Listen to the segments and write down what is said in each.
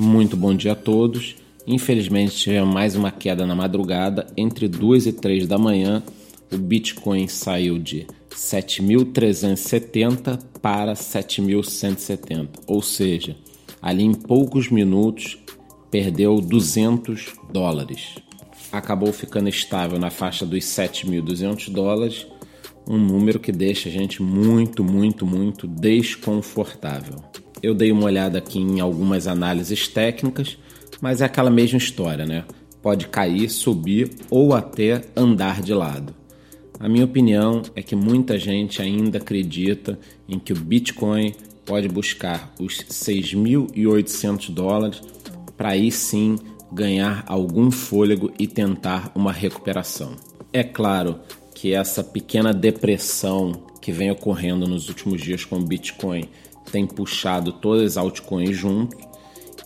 Muito bom dia a todos. Infelizmente tivemos mais uma queda na madrugada. Entre 2 e 3 da manhã, o Bitcoin saiu de 7.370 para 7.170, ou seja, ali em poucos minutos perdeu 200 dólares. Acabou ficando estável na faixa dos 7.200 dólares, um número que deixa a gente muito, muito, muito desconfortável. Eu dei uma olhada aqui em algumas análises técnicas, mas é aquela mesma história, né? Pode cair, subir ou até andar de lado. A minha opinião é que muita gente ainda acredita em que o Bitcoin pode buscar os 6.800 dólares para aí sim ganhar algum fôlego e tentar uma recuperação. É claro que essa pequena depressão que vem ocorrendo nos últimos dias com o Bitcoin tem puxado todas as altcoins junto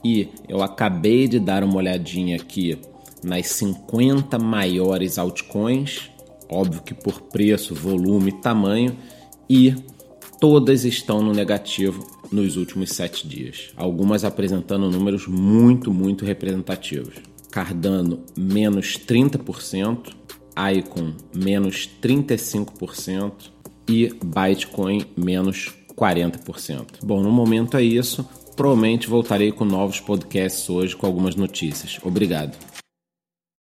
e eu acabei de dar uma olhadinha aqui nas 50 maiores altcoins, óbvio que por preço, volume tamanho, e todas estão no negativo nos últimos sete dias. Algumas apresentando números muito, muito representativos. Cardano menos 30%, Icon menos 35% e Bitcoin menos 40%. Bom, no momento é isso. Provavelmente voltarei com novos podcasts hoje com algumas notícias. Obrigado.